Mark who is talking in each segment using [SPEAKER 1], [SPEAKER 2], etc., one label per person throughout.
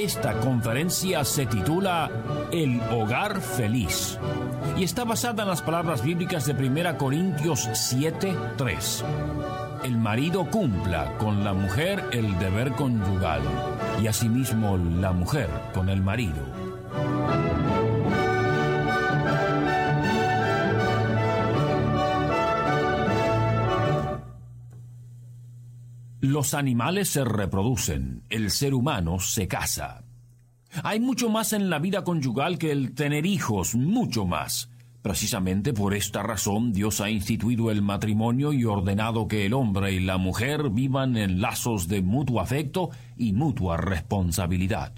[SPEAKER 1] Esta conferencia se titula El hogar feliz y está basada en las palabras bíblicas de 1 Corintios 7:3. El marido cumpla con la mujer el deber conyugal y asimismo la mujer con el marido. Los animales se reproducen, el ser humano se casa. Hay mucho más en la vida conyugal que el tener hijos, mucho más. Precisamente por esta razón Dios ha instituido el matrimonio y ordenado que el hombre y la mujer vivan en lazos de mutuo afecto y mutua responsabilidad.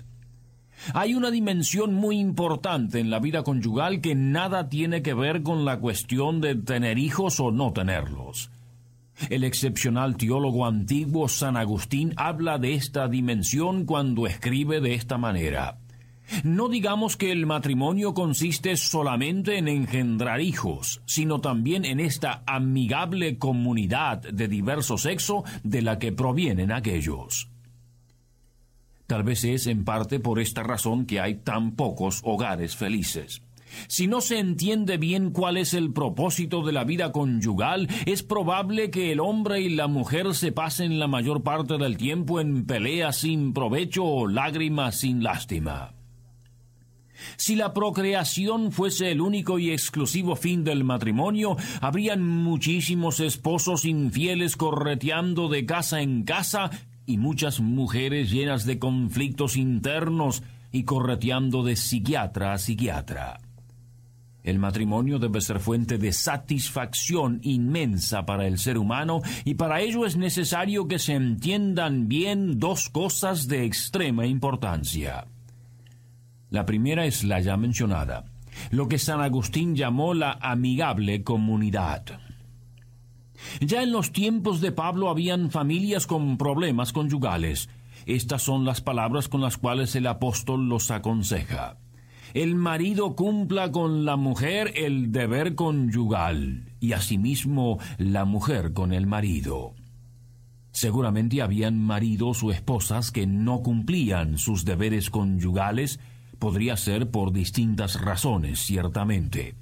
[SPEAKER 1] Hay una dimensión muy importante en la vida conyugal que nada tiene que ver con la cuestión de tener hijos o no tenerlos. El excepcional teólogo antiguo San Agustín habla de esta dimensión cuando escribe de esta manera. No digamos que el matrimonio consiste solamente en engendrar hijos, sino también en esta amigable comunidad de diverso sexo de la que provienen aquellos. Tal vez es en parte por esta razón que hay tan pocos hogares felices. Si no se entiende bien cuál es el propósito de la vida conyugal, es probable que el hombre y la mujer se pasen la mayor parte del tiempo en peleas sin provecho o lágrimas sin lástima. Si la procreación fuese el único y exclusivo fin del matrimonio, habrían muchísimos esposos infieles correteando de casa en casa y muchas mujeres llenas de conflictos internos y correteando de psiquiatra a psiquiatra. El matrimonio debe ser fuente de satisfacción inmensa para el ser humano y para ello es necesario que se entiendan bien dos cosas de extrema importancia. La primera es la ya mencionada, lo que San Agustín llamó la amigable comunidad. Ya en los tiempos de Pablo habían familias con problemas conyugales. Estas son las palabras con las cuales el apóstol los aconseja el marido cumpla con la mujer el deber conyugal y asimismo la mujer con el marido. Seguramente habían maridos o esposas que no cumplían sus deberes conyugales, podría ser por distintas razones, ciertamente.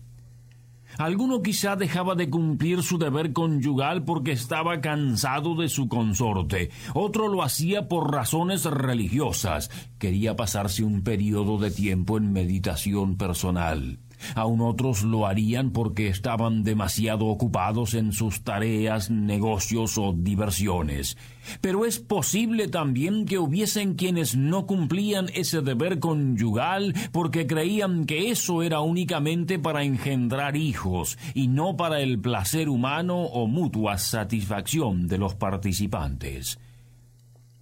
[SPEAKER 1] Alguno quizá dejaba de cumplir su deber conyugal porque estaba cansado de su consorte, otro lo hacía por razones religiosas, quería pasarse un periodo de tiempo en meditación personal. Aún otros lo harían porque estaban demasiado ocupados en sus tareas, negocios o diversiones. Pero es posible también que hubiesen quienes no cumplían ese deber conyugal porque creían que eso era únicamente para engendrar hijos y no para el placer humano o mutua satisfacción de los participantes.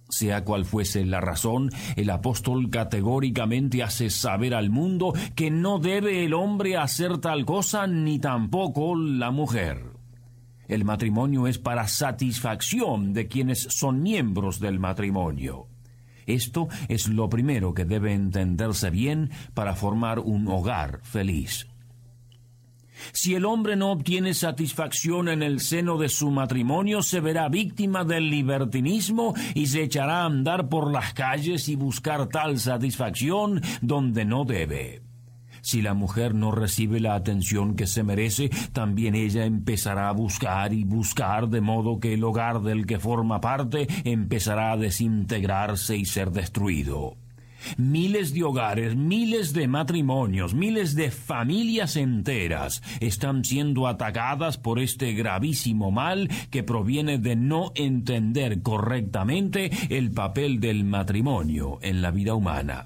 [SPEAKER 1] Sea cual fuese la razón, el apóstol categóricamente hace saber al mundo que no debe el hombre hacer tal cosa ni tampoco la mujer. El matrimonio es para satisfacción de quienes son miembros del matrimonio. Esto es lo primero que debe entenderse bien para formar un hogar feliz. Si el hombre no obtiene satisfacción en el seno de su matrimonio, se verá víctima del libertinismo y se echará a andar por las calles y buscar tal satisfacción donde no debe. Si la mujer no recibe la atención que se merece, también ella empezará a buscar y buscar, de modo que el hogar del que forma parte empezará a desintegrarse y ser destruido. Miles de hogares, miles de matrimonios, miles de familias enteras están siendo atacadas por este gravísimo mal que proviene de no entender correctamente el papel del matrimonio en la vida humana.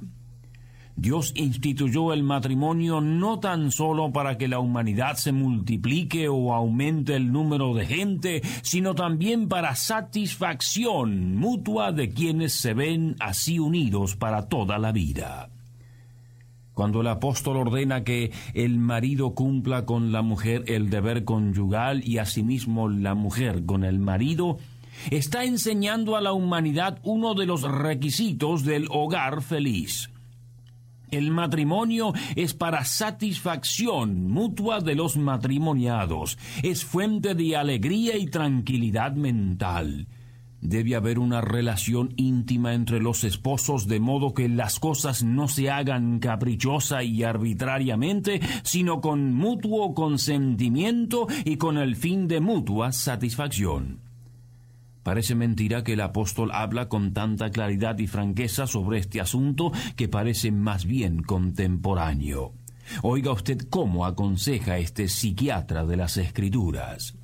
[SPEAKER 1] Dios instituyó el matrimonio no tan solo para que la humanidad se multiplique o aumente el número de gente, sino también para satisfacción mutua de quienes se ven así unidos para toda la vida. Cuando el apóstol ordena que el marido cumpla con la mujer el deber conyugal y asimismo la mujer con el marido, está enseñando a la humanidad uno de los requisitos del hogar feliz. El matrimonio es para satisfacción mutua de los matrimoniados, es fuente de alegría y tranquilidad mental. Debe haber una relación íntima entre los esposos de modo que las cosas no se hagan caprichosa y arbitrariamente, sino con mutuo consentimiento y con el fin de mutua satisfacción. Parece mentira que el apóstol habla con tanta claridad y franqueza sobre este asunto que parece más bien contemporáneo. Oiga usted cómo aconseja este psiquiatra de las Escrituras.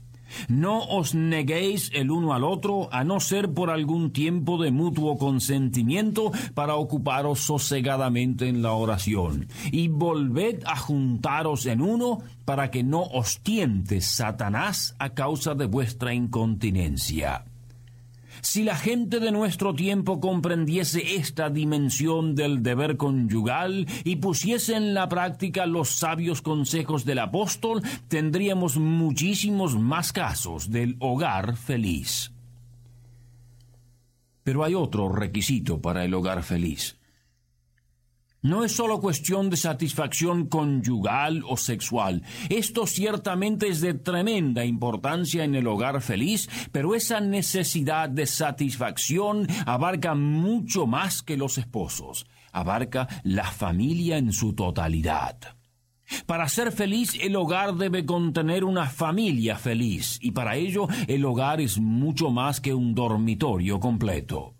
[SPEAKER 1] No os neguéis el uno al otro, a no ser por algún tiempo de mutuo consentimiento para ocuparos sosegadamente en la oración, y volved a juntaros en uno para que no os tiente Satanás a causa de vuestra incontinencia. Si la gente de nuestro tiempo comprendiese esta dimensión del deber conyugal y pusiese en la práctica los sabios consejos del apóstol, tendríamos muchísimos más casos del hogar feliz. Pero hay otro requisito para el hogar feliz. No es solo cuestión de satisfacción conyugal o sexual. Esto ciertamente es de tremenda importancia en el hogar feliz, pero esa necesidad de satisfacción abarca mucho más que los esposos. Abarca la familia en su totalidad. Para ser feliz el hogar debe contener una familia feliz y para ello el hogar es mucho más que un dormitorio completo.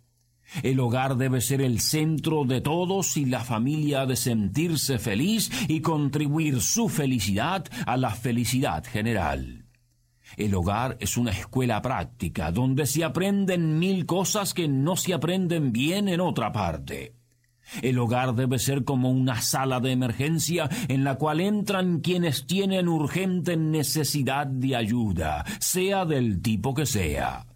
[SPEAKER 1] El hogar debe ser el centro de todos y la familia ha de sentirse feliz y contribuir su felicidad a la felicidad general. El hogar es una escuela práctica donde se aprenden mil cosas que no se aprenden bien en otra parte. El hogar debe ser como una sala de emergencia en la cual entran quienes tienen urgente necesidad de ayuda, sea del tipo que sea.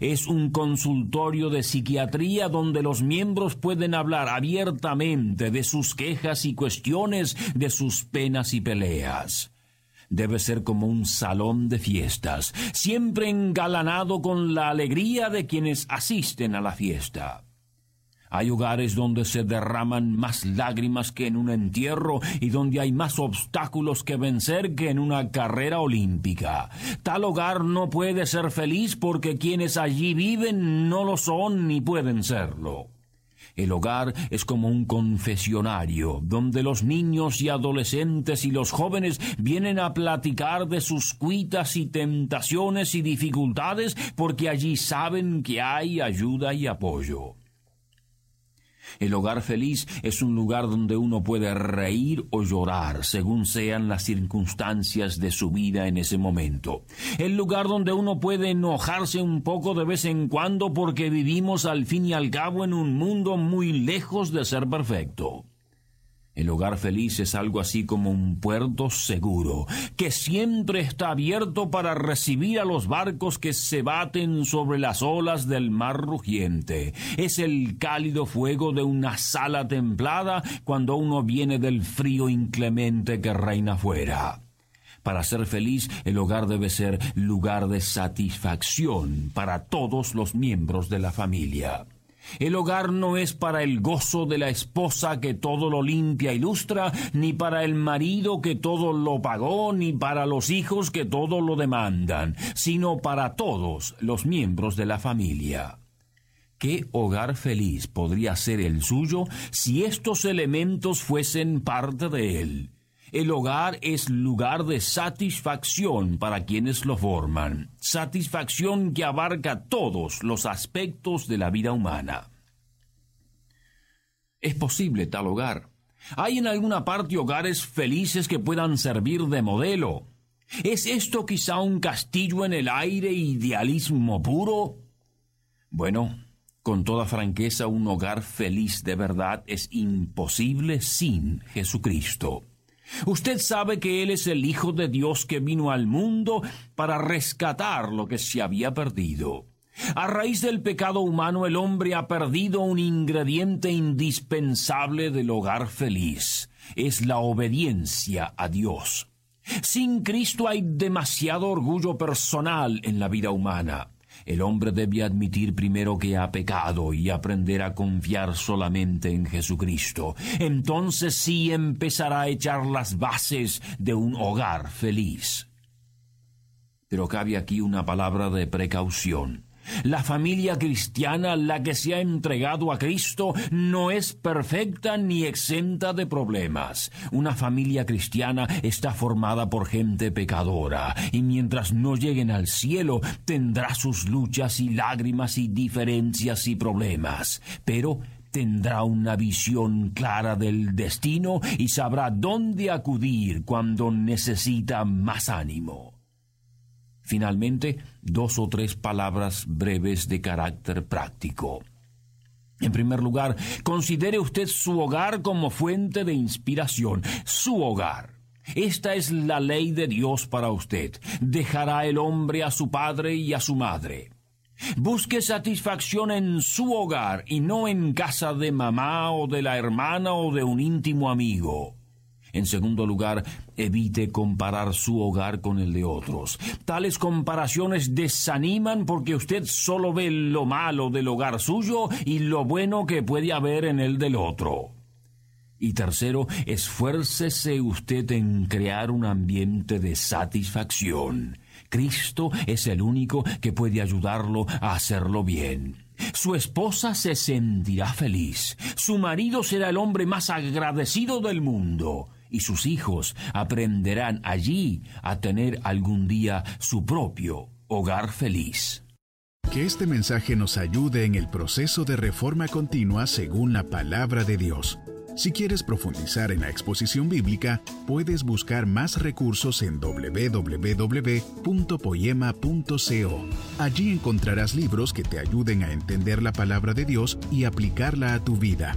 [SPEAKER 1] Es un consultorio de psiquiatría donde los miembros pueden hablar abiertamente de sus quejas y cuestiones, de sus penas y peleas. Debe ser como un salón de fiestas, siempre engalanado con la alegría de quienes asisten a la fiesta. Hay hogares donde se derraman más lágrimas que en un entierro y donde hay más obstáculos que vencer que en una carrera olímpica. Tal hogar no puede ser feliz porque quienes allí viven no lo son ni pueden serlo. El hogar es como un confesionario, donde los niños y adolescentes y los jóvenes vienen a platicar de sus cuitas y tentaciones y dificultades porque allí saben que hay ayuda y apoyo. El hogar feliz es un lugar donde uno puede reír o llorar según sean las circunstancias de su vida en ese momento. El lugar donde uno puede enojarse un poco de vez en cuando porque vivimos al fin y al cabo en un mundo muy lejos de ser perfecto. El hogar feliz es algo así como un puerto seguro, que siempre está abierto para recibir a los barcos que se baten sobre las olas del mar rugiente. Es el cálido fuego de una sala templada cuando uno viene del frío inclemente que reina fuera. Para ser feliz, el hogar debe ser lugar de satisfacción para todos los miembros de la familia. El hogar no es para el gozo de la esposa que todo lo limpia y lustra, ni para el marido que todo lo pagó, ni para los hijos que todo lo demandan, sino para todos los miembros de la familia. ¿Qué hogar feliz podría ser el suyo si estos elementos fuesen parte de él? El hogar es lugar de satisfacción para quienes lo forman, satisfacción que abarca todos los aspectos de la vida humana. ¿Es posible tal hogar? ¿Hay en alguna parte hogares felices que puedan servir de modelo? ¿Es esto quizá un castillo en el aire idealismo puro? Bueno, Con toda franqueza, un hogar feliz de verdad es imposible sin Jesucristo. Usted sabe que Él es el Hijo de Dios que vino al mundo para rescatar lo que se había perdido. A raíz del pecado humano el hombre ha perdido un ingrediente indispensable del hogar feliz. Es la obediencia a Dios. Sin Cristo hay demasiado orgullo personal en la vida humana. El hombre debe admitir primero que ha pecado y aprender a confiar solamente en Jesucristo. Entonces sí empezará a echar las bases de un hogar feliz. Pero cabe aquí una palabra de precaución. La familia cristiana, la que se ha entregado a Cristo, no es perfecta ni exenta de problemas. Una familia cristiana está formada por gente pecadora, y mientras no lleguen al cielo, tendrá sus luchas y lágrimas y diferencias y problemas. Pero tendrá una visión clara del destino y sabrá dónde acudir cuando necesita más ánimo. Finalmente, dos o tres palabras breves de carácter práctico. En primer lugar, considere usted su hogar como fuente de inspiración, su hogar. Esta es la ley de Dios para usted. Dejará el hombre a su padre y a su madre. Busque satisfacción en su hogar y no en casa de mamá o de la hermana o de un íntimo amigo. En segundo lugar, evite comparar su hogar con el de otros. Tales comparaciones desaniman porque usted solo ve lo malo del hogar suyo y lo bueno que puede haber en el del otro. Y tercero, esfuércese usted en crear un ambiente de satisfacción. Cristo es el único que puede ayudarlo a hacerlo bien. Su esposa se sentirá feliz. Su marido será el hombre más agradecido del mundo y sus hijos aprenderán allí a tener algún día su propio hogar feliz.
[SPEAKER 2] Que este mensaje nos ayude en el proceso de reforma continua según la palabra de Dios. Si quieres profundizar en la exposición bíblica, puedes buscar más recursos en www.poema.co. Allí encontrarás libros que te ayuden a entender la palabra de Dios y aplicarla a tu vida.